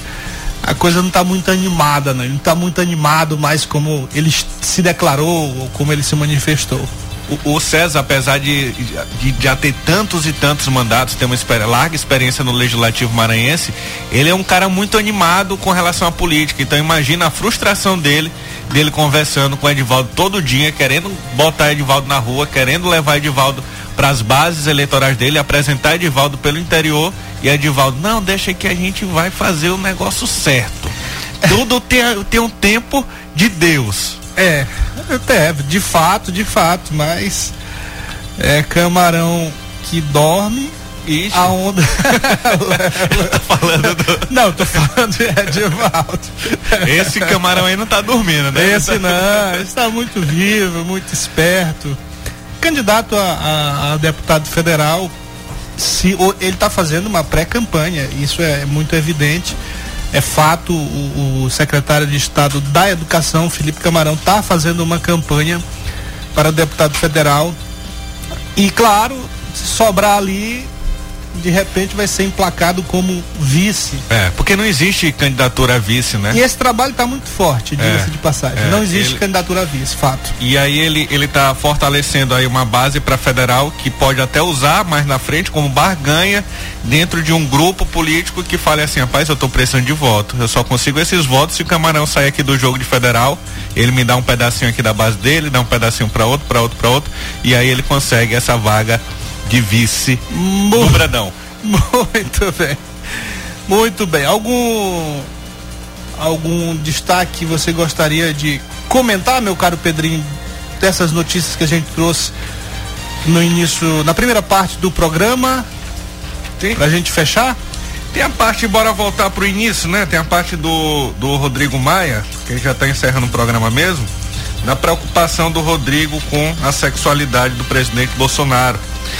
a coisa não está muito animada, né? Ele não está muito animado mais como ele se declarou ou como ele se manifestou. O, o César, apesar de, de já ter tantos e tantos mandatos, ter uma larga experiência no Legislativo Maranhense, ele é um cara muito animado com relação à política. Então imagina a frustração dele, dele conversando com o Edivaldo todo dia, querendo botar Edivaldo na rua, querendo levar Edivaldo para as bases eleitorais dele, apresentar Edivaldo pelo interior e Edivaldo, não, deixa que a gente vai fazer o negócio certo. Tudo tem, tem um tempo de Deus. É, até, de fato, de fato, mas é camarão que dorme Ixi. a onda tá falando do... Não, tô falando de Edivaldo. Esse camarão aí não tá dormindo, né? Esse não, esse tá muito vivo, muito esperto. Candidato a, a, a deputado federal, se ele está fazendo uma pré-campanha, isso é muito evidente. É fato, o, o, secretário de Estado da Educação, Felipe Camarão, está fazendo uma campanha para deputado federal. E claro, se sobrar ali, de repente vai ser emplacado como vice. É, porque não existe candidatura a vice, né? E esse trabalho está muito forte, diga-se É, de passagem. é, não existe ele- candidatura a vice, fato. E aí ele ele tá fortalecendo aí uma base para federal que pode até usar mais na frente como barganha dentro de um grupo político que fale assim, rapaz, eu tô precisando de voto. Eu só consigo esses votos se o Camarão sair aqui do jogo de federal, ele me dá um pedacinho aqui da base dele, dá um pedacinho para outro, para outro, para outro, e aí ele consegue essa vaga de vice do Bradão. Muito bem. Muito bem. Algum algum destaque que você gostaria de comentar, meu caro Pedrinho, dessas notícias que a gente trouxe no início, na primeira parte do programa? Sim. Pra gente fechar? Tem a parte, bora voltar pro início, né? Tem a parte do, do Rodrigo Maia, que já está encerrando o programa mesmo, da preocupação do Rodrigo com a sexualidade do presidente Bolsonaro.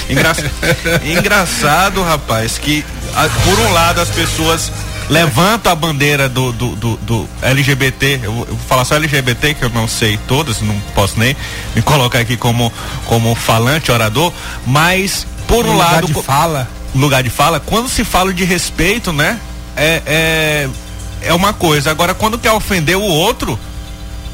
Engra... Engraçado, rapaz, que a- por um lado as pessoas levantam a bandeira do, do, do- do LGBT, eu vou, falar só LGBT, que eu não sei todas, não posso nem me colocar aqui como, como falante, orador, mas por um lugar lado. de co- fala. lugar de fala, quando se fala de respeito, né? É, é, é uma coisa. Agora, quando quer ofender o outro,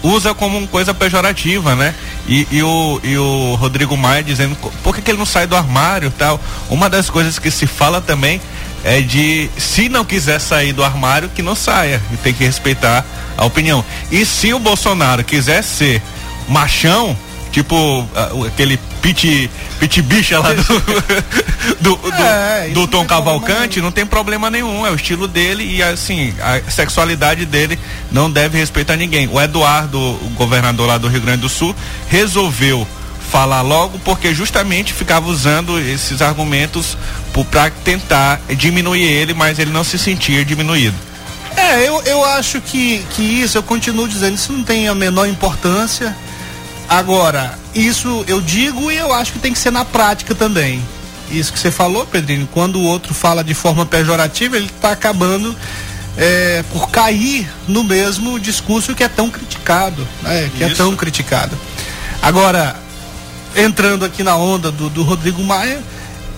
usa como uma coisa pejorativa, né? E, e o, e o Rodrigo Maia dizendo por que, que ele não sai do armário tal. Uma das coisas que se fala também é de se não quiser sair do armário, que não saia. E tem que respeitar a opinião. E se o Bolsonaro quiser ser machão, tipo ah, aquele pit, pit bicha lá do, do, do, É, do Tom tem Cavalcante, não tem problema nenhum, é o estilo dele e assim, a sexualidade dele não deve respeitar ninguém. O Eduardo, o governador lá do Rio Grande do Sul, resolveu falar logo porque justamente ficava usando esses argumentos para tentar diminuir ele, mas ele não se sentia diminuído. É, eu, eu acho que, que isso, eu continuo dizendo, isso não tem a menor importância. Agora, isso eu digo e eu acho que tem que ser na prática também. Isso que você falou, Pedrinho, quando o outro fala de forma pejorativa, ele está acabando é, por cair no mesmo discurso que é tão criticado, né? Que é Isso. tão criticado. Agora, entrando aqui na onda do, do Rodrigo Maia,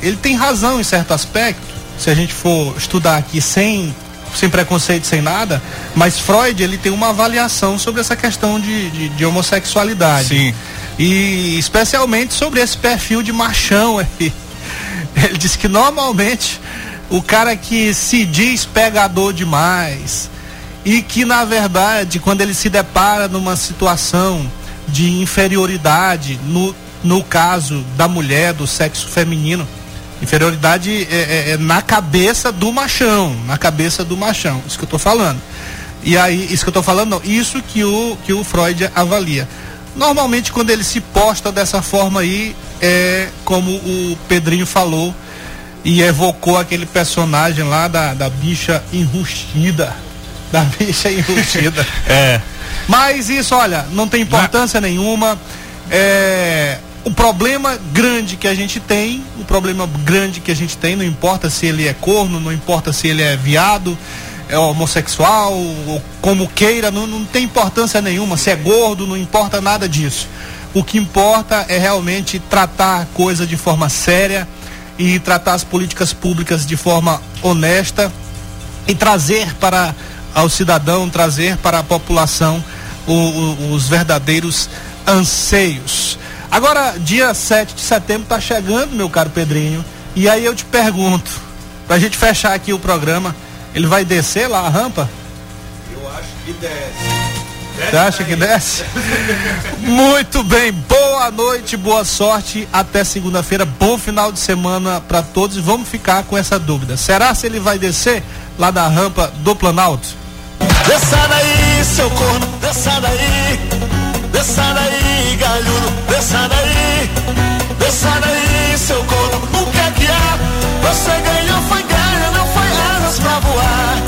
ele tem razão em certo aspecto, se a gente for estudar aqui sem, sem preconceito, sem nada, mas Freud ele tem uma avaliação sobre essa questão de, de, de homossexualidade. Sim. E especialmente sobre esse perfil de machão aí. Ele diz que normalmente o cara que se diz pegador demais e que na verdade quando ele se depara numa situação de inferioridade no, no caso da mulher do sexo feminino inferioridade é, é- é na cabeça do machão na cabeça do machão isso que eu tô falando e aí isso que eu tô falando não isso que o que o Freud avalia normalmente quando ele se posta dessa forma aí é como o Pedrinho falou e evocou aquele personagem lá da, da bicha enrustida. Da bicha enrustida. É. Mas isso, olha, não tem importância nenhuma. É, o problema grande que a gente tem, o problema grande que a gente tem, não importa se ele é corno, não importa se ele é viado, é homossexual, ou como queira, não, não tem importância nenhuma. Se é gordo, não importa nada disso. O que importa é realmente tratar a coisa de forma séria e tratar as políticas públicas de forma honesta e trazer para ao cidadão, trazer para a população o, o, os verdadeiros anseios. Agora, dia 7 de setembro está chegando, meu caro Pedrinho, e aí eu te pergunto, para a gente fechar aqui o programa, ele vai descer lá a rampa? Eu acho que desce. Você acha que desce? Muito bem, boa noite, boa sorte, até segunda-feira, bom final de semana para todos e vamos ficar com essa dúvida. Será se ele vai descer lá da rampa do Planalto? Desça daí, seu corno, desça daí, Desça daí, galhudo, desça daí, desça daí, seu corno, o que é que há? Você ganhou, foi ganha, não foi asas pra voar.